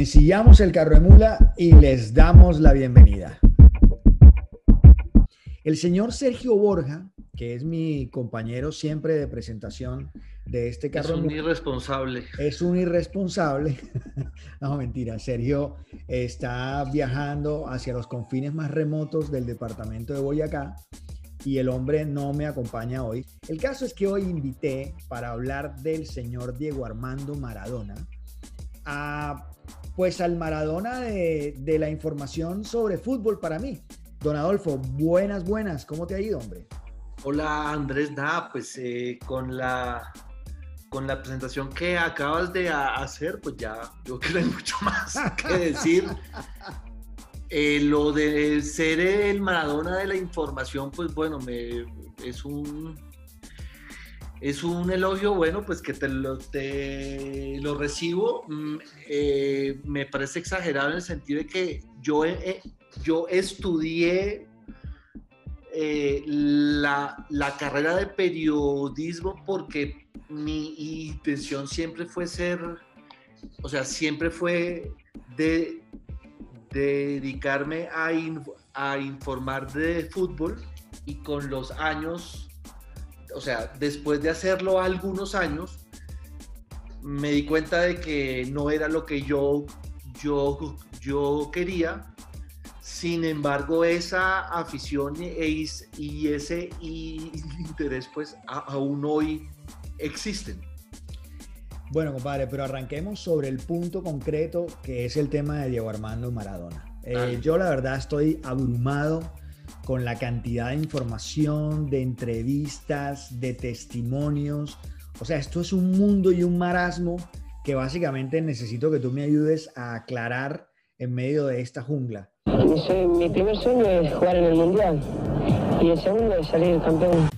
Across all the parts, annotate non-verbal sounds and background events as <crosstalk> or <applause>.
Ensillamos el carro de mula y les damos la bienvenida. El señor Sergio Borja, que es mi compañero siempre de presentación de este carro. Es un irresponsable. Es un irresponsable. <laughs> no, mentira. Sergio está viajando hacia los confines más remotos del departamento de Boyacá y el hombre no me acompaña hoy. El caso es que hoy invité para hablar del señor Diego Armando Maradona a pues al Maradona de, de la información sobre fútbol para mí. Don Adolfo, buenas, buenas. ¿Cómo te ha ido, hombre? Hola Andrés, nada, pues eh, con la con la presentación que acabas de hacer, pues ya yo creo que hay mucho más que <laughs> decir. Eh, lo de ser el Maradona de la información, pues bueno, me, es un es un elogio, bueno, pues que te lo, te lo recibo. Mm, eh, me parece exagerado en el sentido de que yo, yo estudié eh, la, la, carrera de periodismo porque mi intención siempre fue ser, o sea, siempre fue de, dedicarme a, a informar de fútbol y con los años, o sea, después de hacerlo algunos años, me di cuenta de que no era lo que yo, yo, yo quería sin embargo, esa afición e y ese interés, pues aún hoy existen. Bueno, compadre, pero arranquemos sobre el punto concreto que es el tema de Diego Armando Maradona. Eh, yo la verdad estoy abrumado con la cantidad de información, de entrevistas, de testimonios. O sea, esto es un mundo y un marasmo que básicamente necesito que tú me ayudes a aclarar en medio de esta jungla mi primer sueño es jugar en el Mundial y el segundo es salir campeón.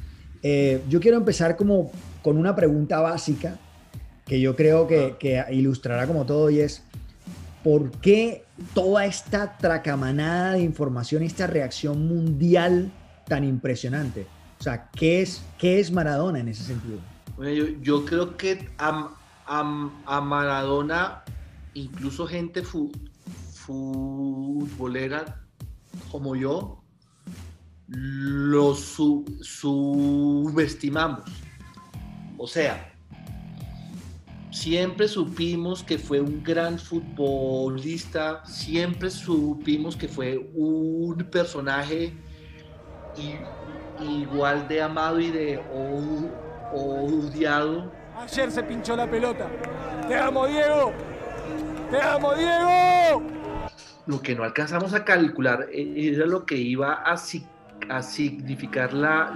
Eh, yo quiero empezar como con una pregunta básica que yo creo que, que, ilustrará como todo y es ¿por qué toda esta tracamanada de información, esta reacción mundial tan impresionante? O sea, ¿qué es, qué es Maradona en ese sentido? Bueno, yo, creo que a, a, a Maradona, incluso gente fu, futbolera como yo lo subestimamos. O sea, siempre supimos que fue un gran futbolista, siempre supimos que fue un personaje igual de amado y de odiado. Ayer se pinchó la pelota. Te amo, Diego. Te amo, Diego lo que no alcanzamos a calcular era lo que iba a, a significar la,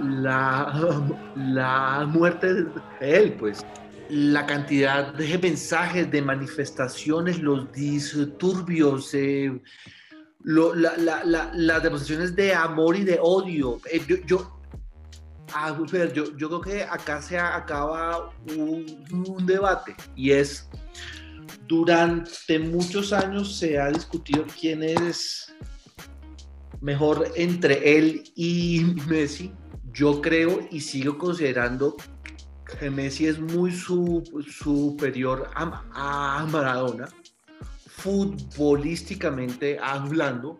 la, muerte de él, pues. La cantidad de mensajes, de manifestaciones, los disturbios, eh, las demostraciones de amor y de odio. Eh, yo, yo, yo, creo que acá se acaba un debate y es durante muchos años se ha discutido quién es mejor entre él y Messi. Yo creo y sigo considerando que Messi es muy superior a, Maradona, futbolísticamente hablando.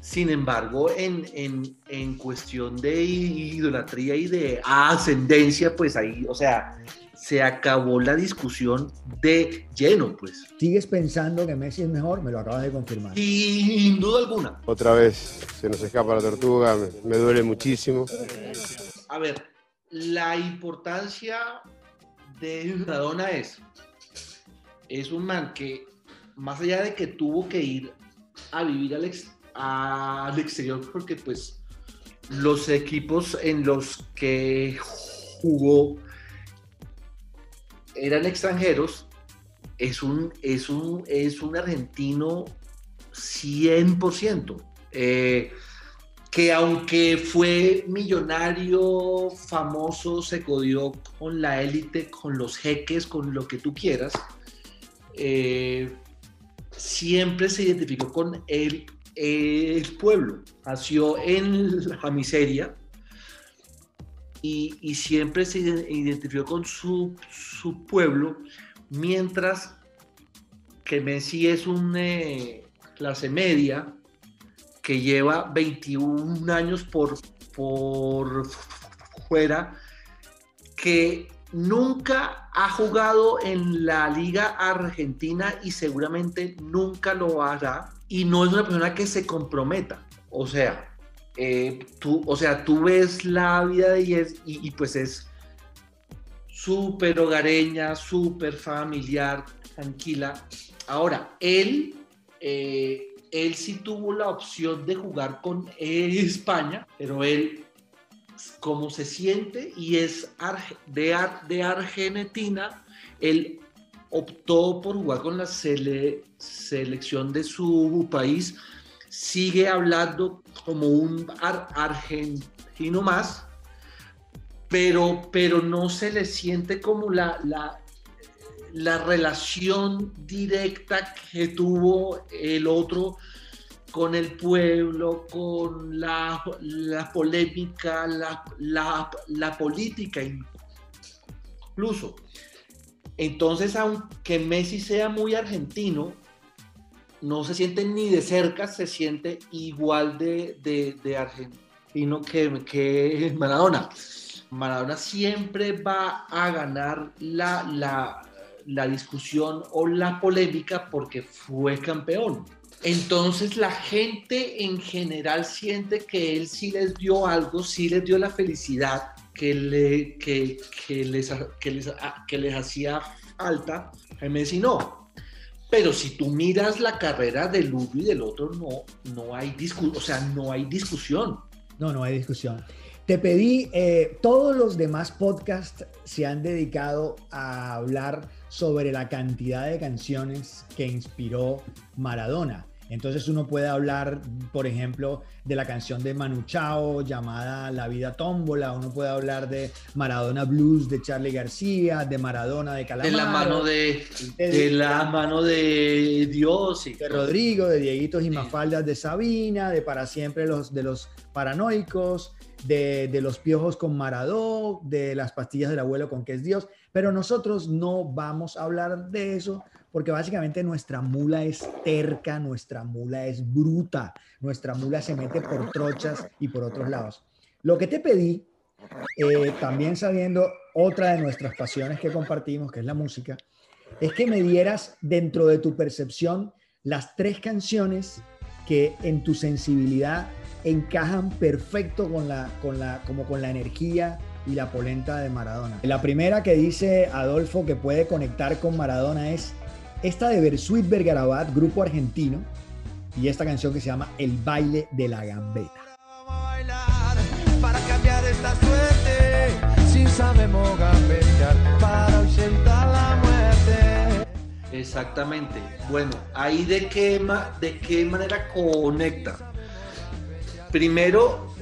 Sin embargo, en, en, en, cuestión de idolatría y de ascendencia, pues ahí, o sea, se acabó la discusión de lleno, pues. ¿Sigues pensando que Messi es mejor? Me lo acabas de confirmar. Sin duda alguna. Otra vez se nos escapa la tortuga, me, duele muchísimo. A ver, la importancia de Maradona es, es un man que, más allá de que tuvo que ir a vivir al, al exterior, porque pues los equipos en los que jugó eran extranjeros, es un, es un, es un argentino 100%. Eh, que aunque fue millonario, famoso, se codió con la élite, con los jeques, con lo que tú quieras, eh, siempre se identificó con el, pueblo. Nació en la miseria, y, siempre se identificó con su, su, pueblo, mientras que Messi es un eh, clase media que lleva 21 años por, por fuera, que nunca ha jugado en la liga argentina y seguramente nunca lo hará, y no es una persona que se comprometa. O sea, eh, tú, o sea, tú ves la vida de Yes y, pues es súper hogareña, súper familiar, tranquila. Ahora, él eh, él sí tuvo la opción de jugar con España, pero él, como se siente y es de, de Argentina, él optó por jugar con la selección de su país, sigue hablando como un argentino más, pero, pero no se le siente como la, la, la relación directa que tuvo el otro con el pueblo, con la, polémica, la, la, política incluso. Entonces, aunque Messi sea muy argentino, no se siente ni de cerca, se siente igual de, argentino que, que Maradona. Maradona siempre va a ganar la, la, la discusión o la polémica porque fue campeón. Entonces la gente en general siente que él sí les dio algo, sí les dio la felicidad que, le, que, les, que, les, que les hacía falta. A Messi no. Pero si tú miras la carrera del uno y del otro, no, no hay discusión, o sea, no hay discusión. No, no hay discusión. Te pedí, eh, todos los demás podcasts se han dedicado a hablar sobre la cantidad de canciones que inspiró Maradona. Entonces uno puede hablar, por ejemplo, de la canción de Manu Chao llamada La vida tómbola, uno puede hablar de Maradona Blues de Charlie García, de Maradona de Calamaro. De la mano de, de, la mano de Dios. Y de Rodrigo, de Dieguitos y Mafaldas de Sabina, de Para Siempre los, de los Paranoicos, de, los piojos con Maradó, de las pastillas del abuelo con que es Dios, pero nosotros no vamos a hablar de eso porque básicamente nuestra mula es terca, nuestra mula es bruta, nuestra mula se mete por trochas y por otros lados. Lo que te pedí, eh, también sabiendo otra de nuestras pasiones que compartimos, que es la música, es que me dieras dentro de tu percepción las tres canciones que en tu sensibilidad encajan perfecto con la, con la, como con la energía y la polenta de Maradona. La primera que dice Adolfo que puede conectar con Maradona es esta de Bersuit Vergarabat, grupo argentino, y esta canción que se llama El baile de la gambeta. Para cambiar esta suerte, si sabemos para la muerte. Exactamente. Bueno, ahí de qué, de qué manera conecta Primero,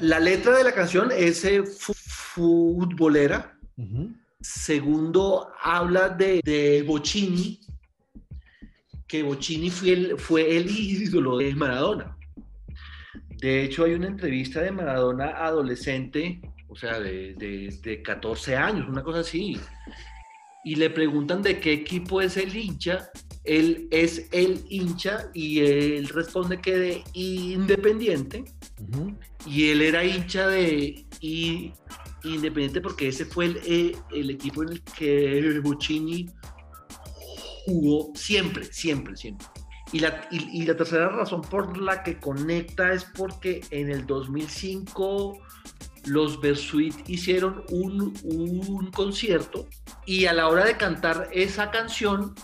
la letra de la canción es eh, futbolera. Segundo, habla de, de Bocini, que Bocini fue el, fue el ídolo de Maradona. De hecho, hay una entrevista de Maradona adolescente, o sea, de, de, de 14 años, una cosa así. Y le preguntan de qué equipo es el hincha él es el hincha y él responde que de Independiente y él era hincha de Independiente porque ese fue el, eh, el, equipo en el que Buccini jugó siempre, siempre, siempre. Y la, y, la tercera razón por la que conecta es porque en el 2005 los Bersuit hicieron un, un concierto y a la hora de cantar esa canción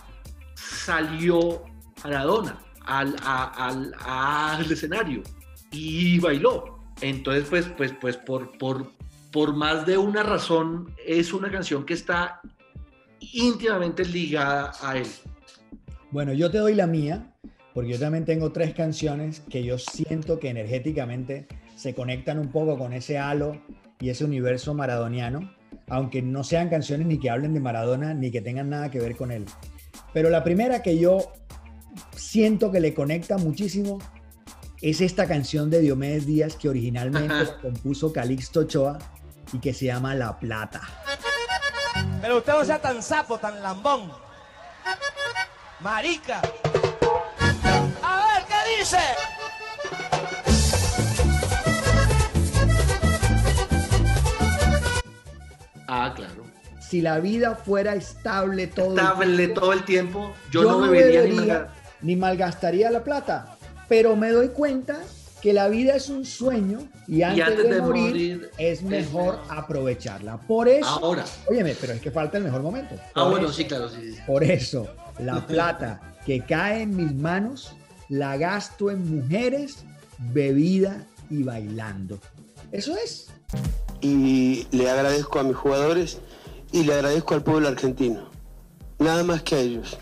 salió Maradona al, al, al, escenario y bailó. Entonces, pues, pues, pues por, por, por más de una razón, es una canción que está íntimamente ligada a él. Bueno, yo te doy la mía, porque yo también tengo tres canciones que yo siento que energéticamente se conectan un poco con ese halo y ese universo maradoniano, aunque no sean canciones ni que hablen de Maradona ni que tengan nada que ver con él. Pero la primera que yo siento que le conecta muchísimo es esta canción de Diomedes Díaz que originalmente compuso Calixto Ochoa y que se llama La Plata. Pero usted no sea tan sapo, tan lambón. marica. A ver, ¿qué dice? Ah, claro. Si la vida fuera estable todo Estable todo el tiempo, yo, no bebería ni malga- ni malgastaría la plata. Pero me doy cuenta que la vida es un sueño y antes, antes de, de morir, morir, es es mejor aprovecharla. Por eso, Ahora. óyeme, pero es que falta el mejor momento. Ah, Por bueno, eso- sí, claro, sí, sí. Por eso, la <laughs> plata que cae en mis manos la gasto en mujeres, bebida y bailando. Eso es. y le agradezco a mis jugadores y le agradezco al pueblo argentino. Nada más que a ellos.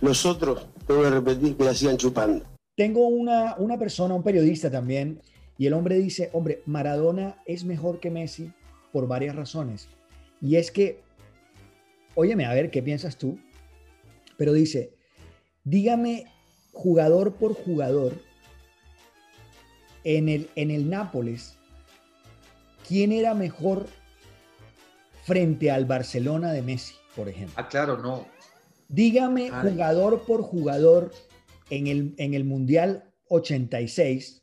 Los otros, tengo que repetir, que la sigan chupando. Tengo una, una persona, un periodista también, y el hombre dice, hombre, Maradona es mejor que Messi por varias razones. Y es que, óyeme, a ver, ¿qué piensas tú? Pero dice, dígame jugador por jugador en el, en el Nápoles, ¿quién era mejor frente al Barcelona de Messi, por ejemplo? Ah, claro, no. Dígame Ay. jugador por jugador en el, en el Mundial 86,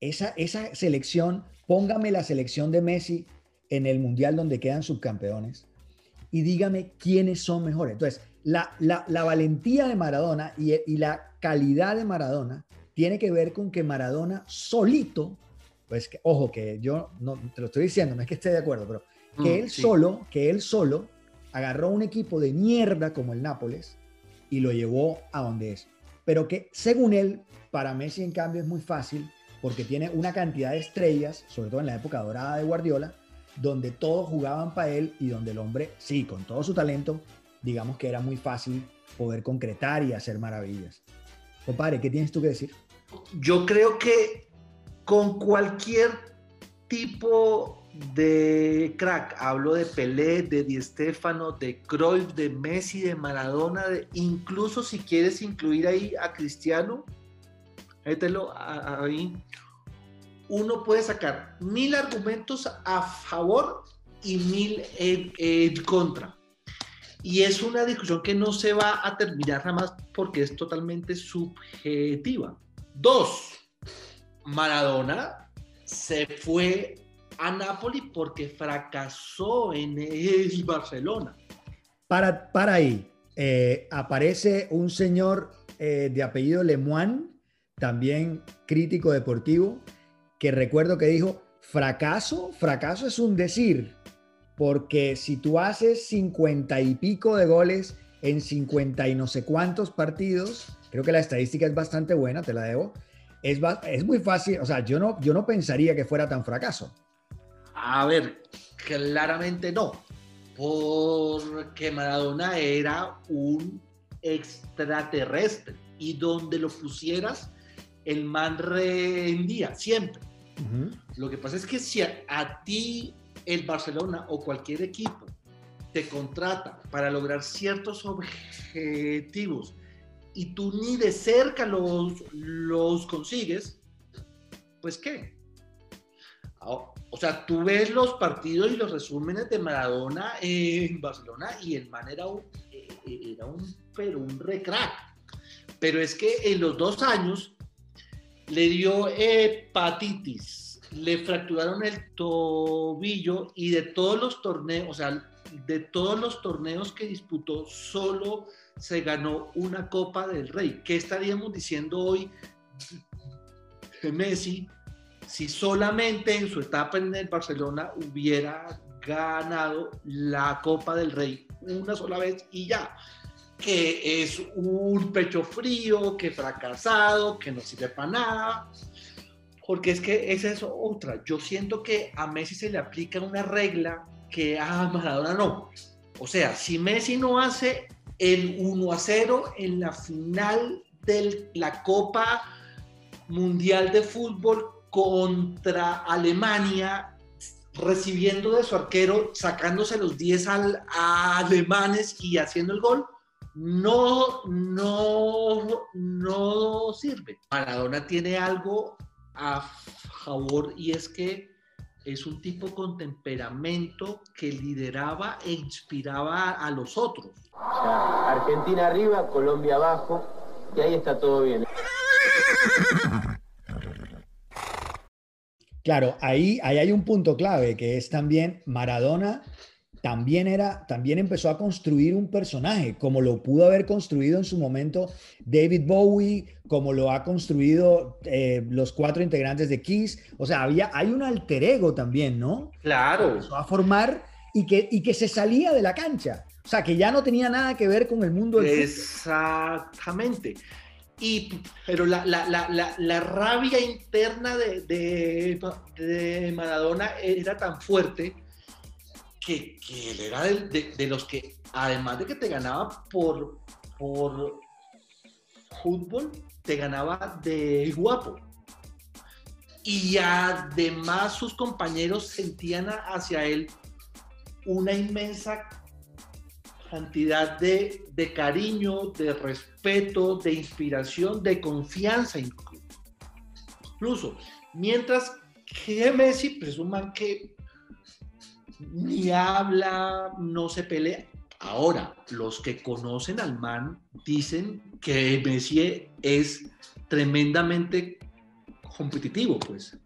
esa, esa selección, póngame la selección de Messi en el Mundial donde quedan subcampeones y dígame quiénes son mejores. Entonces, la, la- la valentía de Maradona y, y la calidad de Maradona tiene que ver con que Maradona solito, pues que, ojo, que yo no te lo estoy diciendo, no es que esté de acuerdo, pero que Mm, él sí. solo, que él solo agarró un equipo de mierda como el Nápoles y lo llevó a donde es. Pero que según él, para Messi en cambio es muy fácil porque tiene una cantidad de estrellas, sobre todo en la época dorada de Guardiola, donde todos jugaban para él y donde el hombre, sí, con todo su talento, digamos que era muy fácil poder concretar y hacer maravillas. Compadre, ¿qué tienes tú que decir? Yo creo que con cualquier tipo de crack, hablo de Pelé, de Di Stéfano, de Cruyff, de Messi, de Maradona, incluso si quieres incluir ahí a Cristiano, mételo ahí. Uno puede sacar mil argumentos a favor y mil en, en contra. Y es una discusión que no se va a terminar jamás porque es totalmente subjetiva. Dos, Maradona se fue a Nápoles porque fracasó en el <laughs> Barcelona. Para, para ahí, eh, aparece un señor eh, de apellido Lemoine, también crítico deportivo, que recuerdo que dijo, fracaso, fracaso es un decir, porque si tú haces cincuenta y pico de goles en 50 y no sé cuántos partidos, creo que la estadística es bastante buena, te la debo, es, es muy fácil, o sea, yo no, yo no pensaría que fuera tan fracaso. A ver, claramente no, porque Maradona era un extraterrestre y donde lo pusieras, el man rendía siempre. Lo que pasa es que si a, a ti el Barcelona o cualquier equipo te contrata para lograr ciertos objetivos y tú ni de cerca los, los consigues, pues qué. O o sea, tú ves los partidos y los resúmenes de Maradona en Barcelona y el man era un, eh, era un, pero un recrack. Pero es que en los dos años le dio hepatitis, le fracturaron el tobillo y de todos los torneos, o sea, de todos los torneos que disputó, solo se ganó una Copa del Rey. ¿Qué estaríamos diciendo hoy Messi si solamente en su etapa en el Barcelona hubiera ganado la Copa del Rey una sola vez y ya? que es un pecho frío, que fracasado, que no sirve para nada. Porque es que esa es otra. Yo siento que a Messi se le aplica una regla que a Maradona no. O sea, si Messi no hace el 1 a 0 en la final de la Copa Mundial de Fútbol contra Alemania, recibiendo de su arquero, sacándose los 10 al, a alemanes y haciendo el gol, no, no, no sirve. Maradona tiene algo a favor y es que es un tipo con temperamento que lideraba e inspiraba a, los otros. Argentina arriba, Colombia abajo, y ahí está todo bien. <laughs> Claro, ahí, ahí hay un punto clave que es también Maradona también era, también empezó a construir un personaje, como lo pudo haber construido en su momento David Bowie, como lo ha construido eh, los cuatro integrantes de Kiss. O sea, había, hay un alter ego también, ¿no? Claro. Empezó a formar y que, y que se salía de la cancha. O sea, que ya no tenía nada que ver con el mundo del fútbol. Y, pero la, la, la, la, rabia interna de, de, de Maradona era tan fuerte que, que él era de, de- los que, además de que te ganaba por, por fútbol, te ganaba de guapo. Y además sus compañeros sentían hacia él una inmensa cantidad de, de cariño, de respeto, de inspiración, de confianza inclu- incluso. Mientras que Messi, pues es un man que ni habla, no se pelea. Ahora, los que conocen al man dicen que Messi es tremendamente competitivo, pues.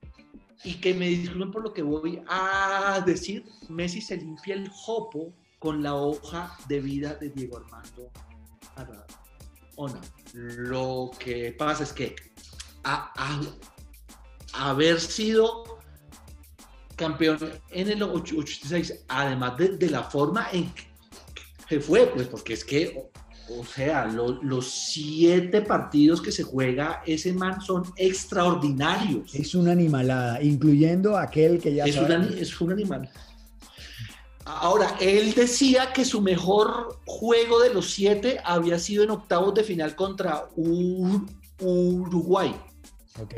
Y que me disculpen por lo que voy a decir, Messi se limpia el jopo con la hoja de vida de Diego Armando Maradona. Lo que pasa es que a, a- haber sido campeón en el 86, además de, de la forma en que fue, pues porque es que, o, o sea, lo- los siete partidos que se juega ese man son extraordinarios. Es una animalada, incluyendo aquel que ya Es es un animal. Ahora, él decía que su mejor juego de los siete había sido en octavos de final contra Uruguay, Ok.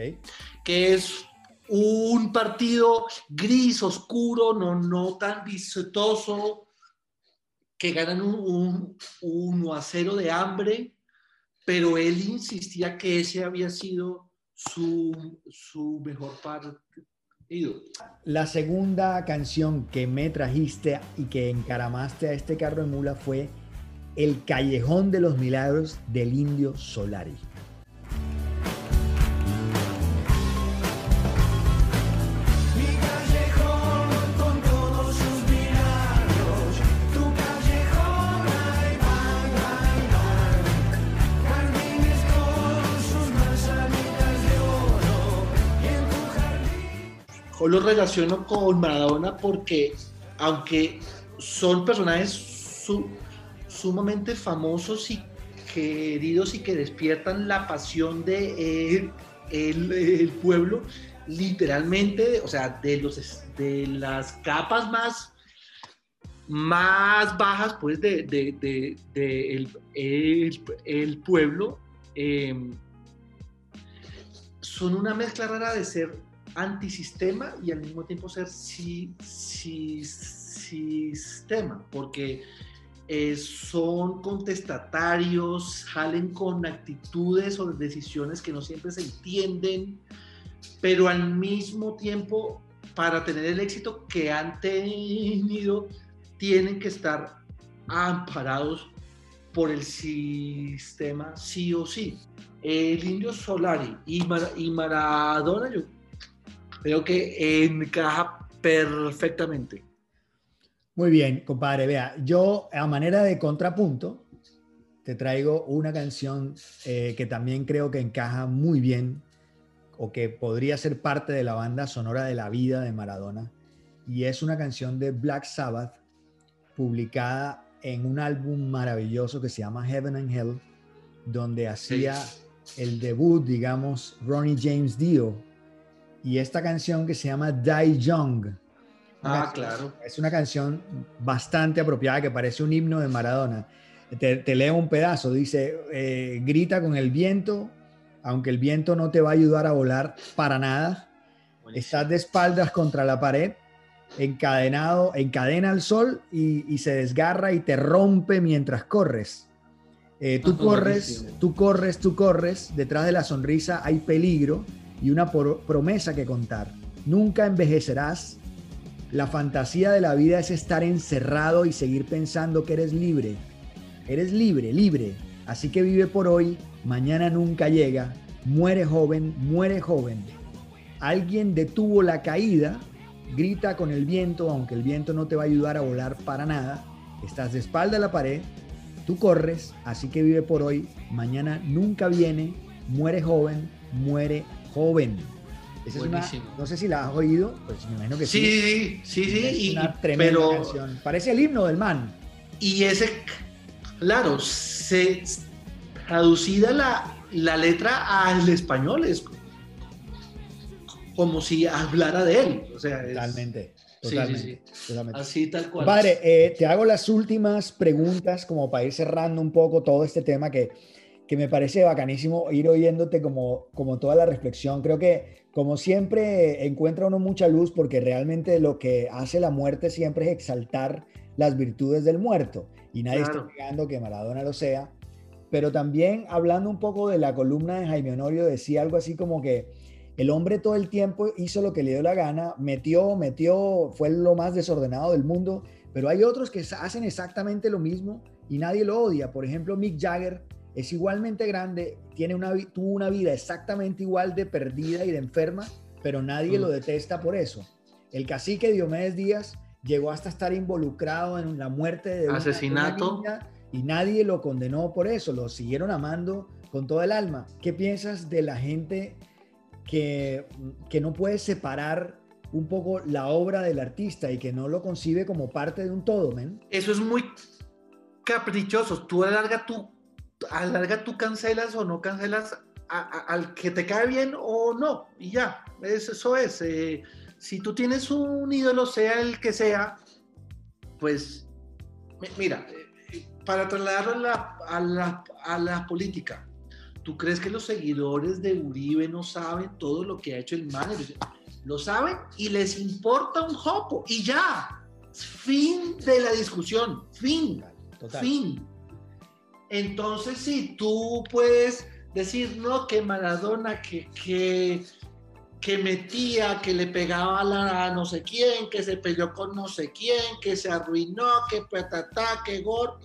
que es un partido gris, oscuro, no, no tan vistoso, que ganan un, un, 1 a 0 de hambre, pero él insistía que ese había sido su, su mejor La segunda canción que me trajiste y que encaramaste a este carro de mula fue El Callejón de los Milagros del Indio Solari. Lo relaciono con Maradona porque, aunque son personajes su- sumamente famosos y queridos y que despiertan la pasión de el, pueblo, literalmente, o sea, de, los, de las capas más, más bajas, pues, de, de- el pueblo, eh, son una mezcla rara de ser antisistema y al mismo tiempo ser si, si- sistema, porque eh, son contestatarios, salen con actitudes o decisiones que no siempre se entienden, pero al mismo tiempo, para tener el éxito que han tenido, tienen que estar amparados por el sistema sí o sí. El indio Solari y, Mar- y Maradona, yo creo que encaja perfectamente. Muy bien, compadre. Vea, yo a manera de contrapunto te traigo una canción eh, que también creo que encaja muy bien o que podría ser parte de la banda sonora de la vida de Maradona. Y es una canción de Black Sabbath publicada en un álbum maravilloso que se llama Heaven and Hell, donde hacía el debut, digamos, Ronnie James Dio. Y esta canción que se llama Die Young. Ah, claro. Es una canción bastante apropiada que parece un himno de Maradona. Te, te leo un pedazo, dice, eh, grita con el viento, aunque el viento no te va a ayudar a volar para nada. Estás de espaldas contra la pared, encadenado, encadena al sol y, y se desgarra y te rompe mientras corres. Eh, tú <laughs> corres, Buenísimo. tú corres, tú corres, detrás de la sonrisa hay peligro y una promesa que contar. Nunca envejecerás, La fantasía de la vida es estar encerrado y seguir pensando que eres libre. Eres libre, libre. Así que vive por hoy, mañana nunca llega. Muere joven, muere joven. Alguien detuvo la caída, grita con el viento, aunque el viento no te va a ayudar a volar para nada. Estás de espalda a la pared, tú corres, así que vive por hoy, mañana nunca viene, muere joven, muere joven. Esa es una- no sé si la has oído, pues me imagino que sí. Sí, sí, sí, Es y- una tremenda pero canción. Parece el himno del man. y ese, claro, se traducida la, la letra al español es como si hablara de él, o sea, es Totalmente, Sí, sí, totalmente. totalmente. así tal cual. Padre, eh, te hago las últimas preguntas como para ir cerrando un poco todo este tema que, que me parece bacanísimo ir oyéndote como, como toda la reflexión. Creo que como siempre encuentra uno mucha luz porque realmente lo que hace la muerte siempre es exaltar las virtudes del muerto y nadie Claro. está negando que Maradona lo sea. Pero también hablando un poco de la columna de Jaime Honorio decía algo así como que el hombre todo el tiempo hizo lo que le dio la gana, metió, metió, fue lo más desordenado del mundo, pero hay otros que hacen exactamente lo mismo y nadie lo odia. Por ejemplo, Mick Jagger es igualmente grande, tiene una, tuvo una vida exactamente igual de perdida y de enferma, pero nadie Mm. lo detesta por eso. El cacique Diomedes Díaz llegó hasta estar involucrado en la muerte de una- Asesinato. niña y nadie lo condenó por eso, lo siguieron amando con todo el alma. ¿Qué piensas de la gente que, que no puede separar un poco la obra del artista y que no lo concibe como parte de un todo, men? Eso es muy caprichoso. Tú alarga tú, alarga tú cancelas o no cancelas a- a- al que te cae bien o no. Y ya, es- eso es. eh, si tú tienes un ídolo, sea el que sea, pues mi- mira, eh, para trasladarlo a la, a la- a la política, ¿tú crees que los seguidores de Uribe no saben todo lo que ha hecho el man? Lo saben y les importa un jopo y ya. Fin de la discusión, fin, Total. fin. Entonces, sí, tú puedes decir, no, que Maradona, que, que, que metía, que le pegaba a, la, a no sé quién, que se peleó con no sé quién, que se arruinó, que patatá, que gor.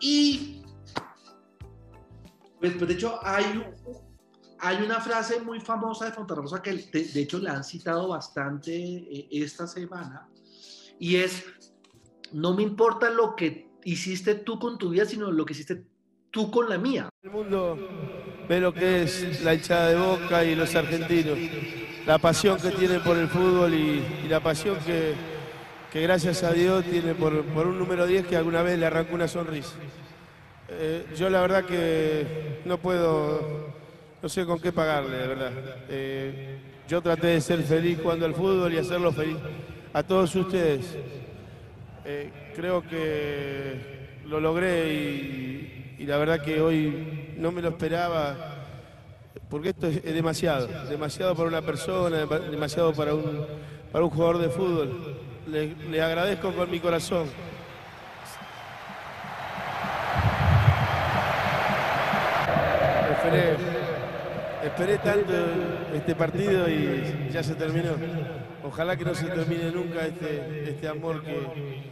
Y, pues, pues, de hecho, hay, hay una frase muy famosa de Fontarrosa que de, de hecho la han citado bastante eh, esta semana, y es, no me importa lo que hiciste tú con tu vida, sino lo que hiciste tú con la mía. El mundo ve lo que es la hinchada de Boca y los argentinos, la pasión que tienen por el fútbol y, y la pasión que, que gracias a Dios tiene por, por un número 10 que alguna vez le arrancó una sonrisa. Eh, yo la verdad que no puedo, no sé con qué pagarle, de verdad. Eh, yo traté de ser feliz jugando al fútbol y hacerlo feliz a todos ustedes. Eh, creo que lo logré y, la verdad que hoy no me lo esperaba, porque esto es, demasiado, demasiado para una persona, dema- demasiado para un, para un jugador de fútbol. Le, le agradezco con mi corazón. Esperé, esperé tanto este partido y ya se terminó. Ojalá que no se termine nunca este, este amor que,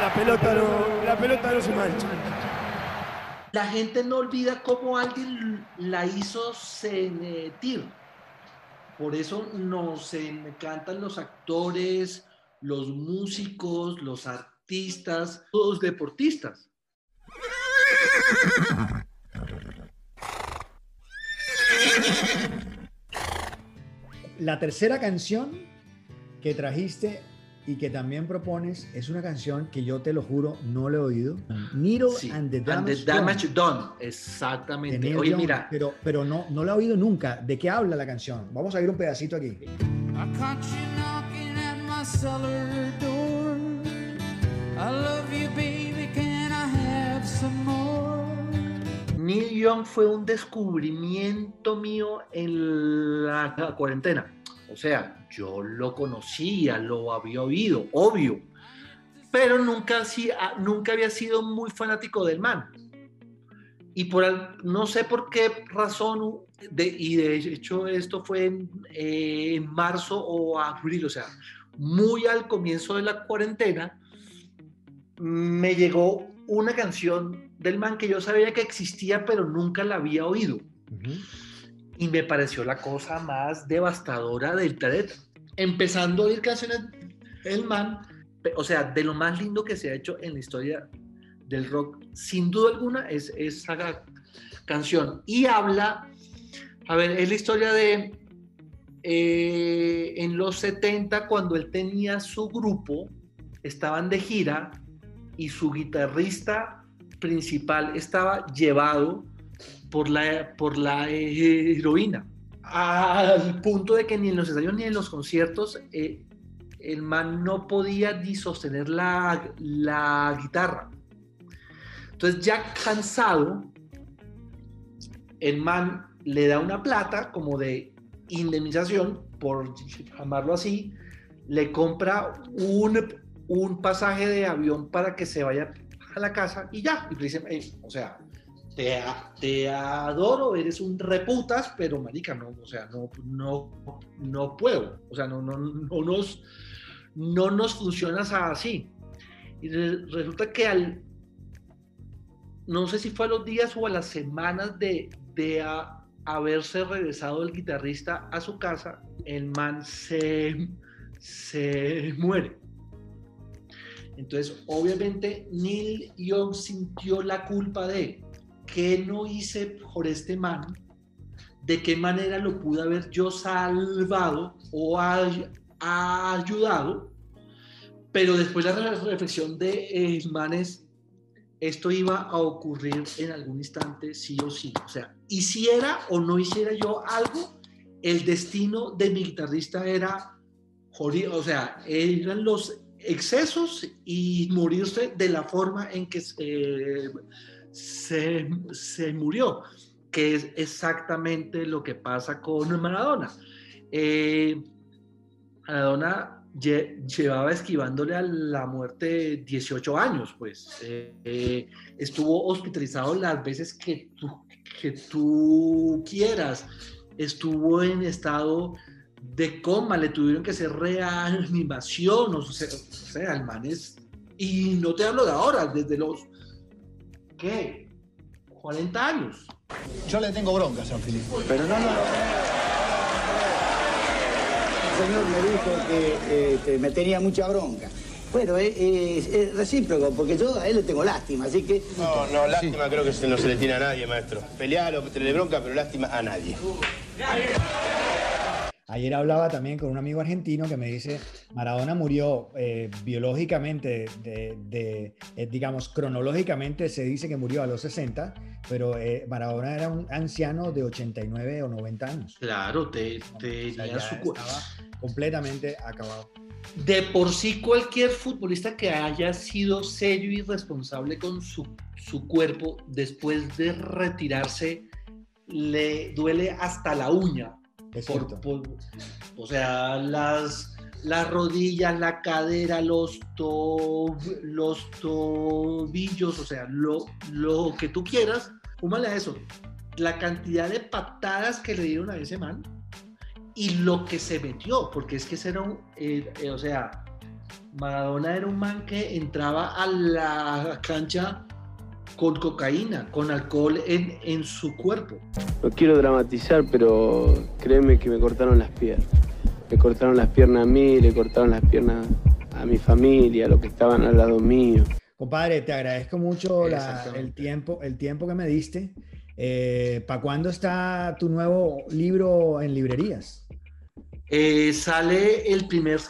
la pelota no, la pelota no se mancha. La gente no olvida cómo alguien la hizo sentir. Por eso nos encantan los actores, los músicos, los artistas, los deportistas. La tercera canción que trajiste y que también propones es una canción que yo te lo juro no le he oído. Needle Sí, and the and Damage, the Damage Done, Exactamente. Oye, mira, pero, pero no, no la he oído nunca. ¿De qué habla la canción? Vamos a oír un pedacito aquí. I caught you knocking at my cellar door. I love you, baby. Can I have some more? Neil Young fue un descubrimiento mío en la cuarentena. O sea, yo lo conocía, lo había oído, obvio, pero nunca, ah, nunca había sido muy fanático del man. Y por no sé por qué razón, de, y de hecho esto fue en, eh, en marzo o abril, o sea, muy al comienzo de la cuarentena, me llegó una canción del man que yo sabía que existía, pero nunca la había oído. Ujú. Y me pareció la cosa más devastadora del planeta. Empezando a oír canciones del man, o sea, de lo más lindo que se ha hecho en la historia del rock, sin duda alguna, es esa canción. Y habla, a ver, es la historia de eh, en los 70, cuando él tenía su grupo, estaban de gira y su guitarrista principal estaba llevado por la, por la eh, heroína, al punto de que ni en los ensayos ni en los conciertos eh, el man no podía ni sostener la, la guitarra. Entonces ya cansado, el man le da una plata como de indemnización, por llamarlo así, le compra un, un pasaje de avión para que se vaya a la casa y ya. Y le dice, "Ey, o sea, te, adoro, eres un reputas, pero marica, no, o sea, no, no, no puedo. O sea, no, no, no, nos, no nos funcionas así. Y re- resulta que al, no sé si fue a los días o a las semanas de, de haberse regresado el guitarrista a su casa, el man se, se muere. Entonces, obviamente, Neil Young sintió la culpa de qué no hice por este man, de qué manera lo pude haber yo salvado o ay- ayudado, pero después la re- reflexión de el man es, esto iba a ocurrir en algún instante, sí o sí. O sea, hiciera o no hiciera yo algo, el destino de mi guitarrista era o sea, eran los excesos y morirse de la forma en que se, se, se murió, que es exactamente lo que pasa con Maradona. Eh, Maradona lle- llevaba esquivándole a la muerte 18 años, pues. Eh, estuvo hospitalizado las veces que tú, que tú quieras. Estuvo en estado de coma, le tuvieron que hacer reanimación, o sea, o sea. Y no te hablo de ahora, desde los... ¿Qué? 40 años. Yo le tengo bronca a San Filipe. Pero no, no. El señor me dijo que, eh, que me tenía mucha bronca. Bueno, es, es- es recíproco, porque yo a él le tengo lástima, así que... No, no, lástima creo que no se le tiene a nadie, maestro. Pelear o tenerle bronca, pero lástima a nadie. Ayer hablaba también con un amigo argentino que me dice, Maradona murió eh, biológicamente, de, de- eh, digamos, cronológicamente se dice que murió a los 60, pero eh, Maradona era un anciano de 89 o 90 años. Claro, te, O tenía sea, ya su... estaba completamente acabado. De por sí cualquier futbolista que haya sido serio y responsable con su, su cuerpo después de retirarse le duele hasta la uña. Es Por- o sea, las, las rodillas, la cadera, los, to- los tobillos, o sea, lo, lo que tú quieras, súmale a eso. La cantidad de patadas que le dieron a ese man y lo que se metió, porque es que ese era un, eh, eh, o sea, Maradona era un man que entraba a la cancha con cocaína, con alcohol en, en su cuerpo. No quiero dramatizar, pero créeme que me cortaron las piernas. Me cortaron las piernas a mí, le cortaron las piernas a mi familia, a los que estaban al lado mío. Compadre, te agradezco mucho la- el, tiempo, el tiempo que me diste. ¿Para cuándo está tu nuevo libro en librerías? Eh, sale el primer,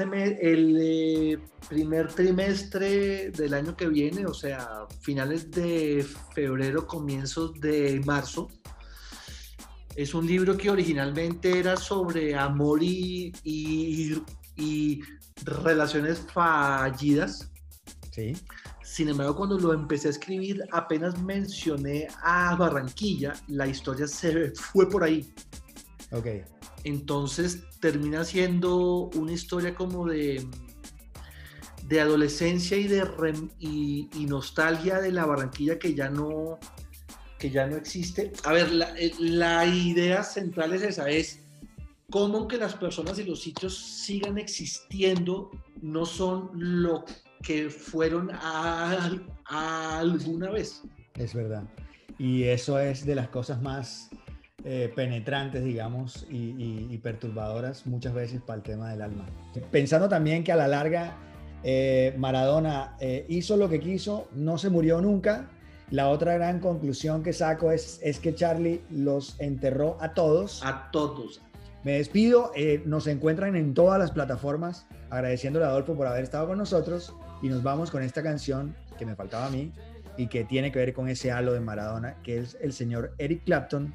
el eh, primer trimestre del año que viene, o sea, finales de febrero, comienzos de marzo. Es un libro que originalmente era sobre amor y, y- y relaciones fallidas. Sí. Sin embargo, cuando lo empecé a escribir, apenas mencioné a Barranquilla, la historia se fue por ahí. Ok. Entonces termina siendo una historia como de, de adolescencia y de y, nostalgia de la Barranquilla que ya no que ya no existe. A ver, la, eh, la idea central es esa, es cómo que las personas y los sitios sigan existiendo, no son lo que fueron alguna vez. Es verdad. Y eso es de las cosas más eh, penetrantes, digamos, y, y- y perturbadoras muchas veces para el tema del alma. Pensando también que a la larga eh, Maradona eh, hizo lo que quiso, no se murió nunca. La otra gran conclusión que saco es, es que Charlie los enterró a todos. A todos. Me despido, nos encuentran en todas las plataformas, agradeciéndole a Adolfo por haber estado con nosotros y nos vamos con esta canción que me faltaba a mí y que tiene que ver con ese halo de Maradona, que es el señor Eric Clapton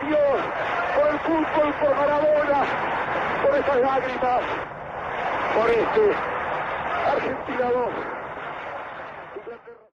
Dios por el fútbol, por Maradona, por esas lágrimas, por este Argentina 2.